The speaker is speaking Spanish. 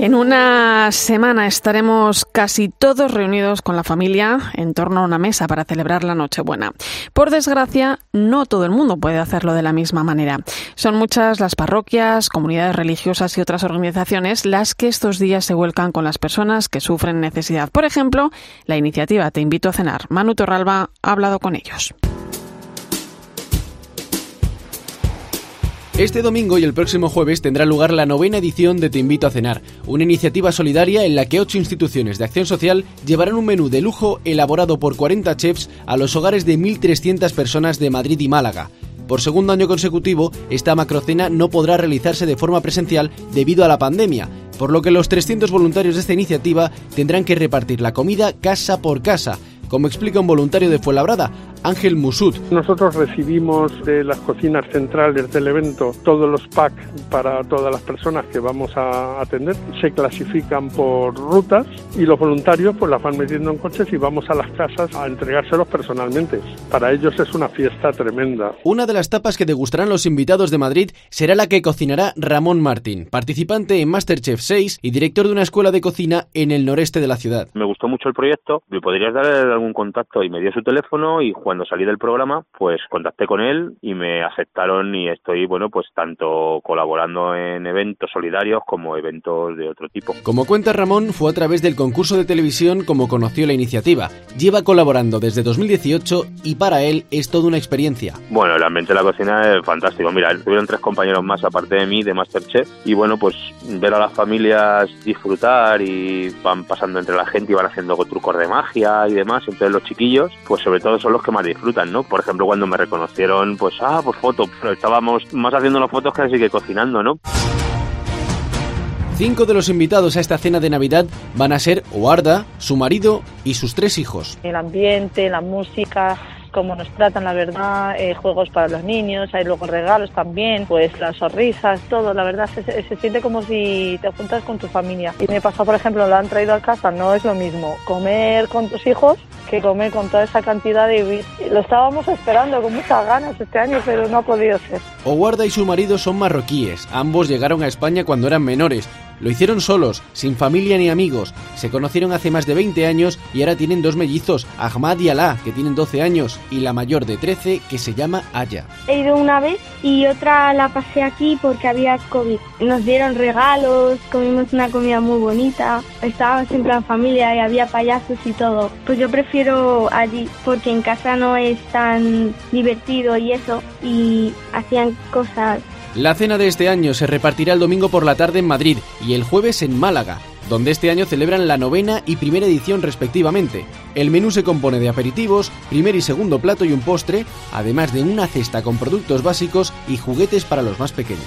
En una semana estaremos casi todos reunidos con la familia en torno a una mesa para celebrar la Nochebuena. Por desgracia, no todo el mundo puede hacerlo de la misma manera. Son muchas las parroquias, comunidades religiosas y otras organizaciones las que estos días se vuelcan con las personas que sufren necesidad. Por ejemplo, la iniciativa Te invito a cenar. Manu Torralba ha hablado con ellos. Este domingo y el próximo jueves tendrá lugar la novena edición de Te Invito a Cenar, una iniciativa solidaria en la que ocho instituciones de acción social llevarán un menú de lujo elaborado por 40 chefs a los hogares de 1.300 personas de Madrid y Málaga. Por segundo año consecutivo, esta macrocena no podrá realizarse de forma presencial debido a la pandemia, por lo que los 300 voluntarios de esta iniciativa tendrán que repartir la comida casa por casa, como explica un voluntario de Fuenlabrada, Ángel Musut. Nosotros recibimos de las cocinas centrales del evento todos los packs para todas las personas que vamos a atender. Se clasifican por rutas y los voluntarios pues las van metiendo en coches y vamos a las casas a entregárselos personalmente. Para ellos es una fiesta tremenda. Una de las tapas que degustarán los invitados de Madrid será la que cocinará Ramón Martín, participante en Masterchef 6 y director de una escuela de cocina en el noreste de la ciudad. Me gustó mucho el proyecto, me podrías dar algún contacto y me dio su teléfono y cuando salí del programa, pues contacté con él y me aceptaron y estoy, bueno, pues tanto colaborando en eventos solidarios como eventos de otro tipo. Como cuenta Ramón, fue a través del concurso de televisión como conoció la iniciativa. Lleva colaborando desde 2018 y para él es toda una experiencia. Bueno, el ambiente de la cocina es fantástico. Mira, tuvieron tres compañeros más aparte de mí de Masterchef y bueno, pues ver a las familias disfrutar y van pasando entre la gente y van haciendo trucos de magia y demás. Entonces los chiquillos, pues sobre todo son los que más disfrutan, ¿no? Por ejemplo, cuando me reconocieron, pues, ah, pues foto, pero estábamos más haciendo las fotos que así que cocinando, ¿no? Cinco de los invitados a esta cena de Navidad van a ser Oarda, su marido y sus tres hijos. El ambiente, la música, cómo nos tratan, la verdad, eh, juegos para los niños, hay luego regalos también, pues las sonrisas, todo, la verdad se, se, siente como si te juntas con tu familia. Y me pasa, por ejemplo, lo han traído a casa, no es lo mismo comer con tus hijos que comer con toda esa cantidad de... Lo estábamos esperando con muchas ganas este año, pero no ha podido ser. Oguarda y su marido son marroquíes, ambos llegaron a España cuando eran menores, lo hicieron solos, sin familia ni amigos. Se conocieron hace más de 20 años y ahora tienen dos mellizos, Ahmad y Alá, que tienen 12 años, y la mayor de 13, que se llama Aya. He ido una vez y otra la pasé aquí porque había COVID. Nos dieron regalos, comimos una comida muy bonita, estábamos en familia y había payasos y todo. Pues yo prefiero allí porque en casa no es tan divertido y eso, y hacían cosas la cena de este año se repartirá el domingo por la tarde en Madrid y el jueves en Málaga, donde este año celebran la novena y primera edición respectivamente. El menú se compone de aperitivos, primer y segundo plato y un postre, además de una cesta con productos básicos y juguetes para los más pequeños.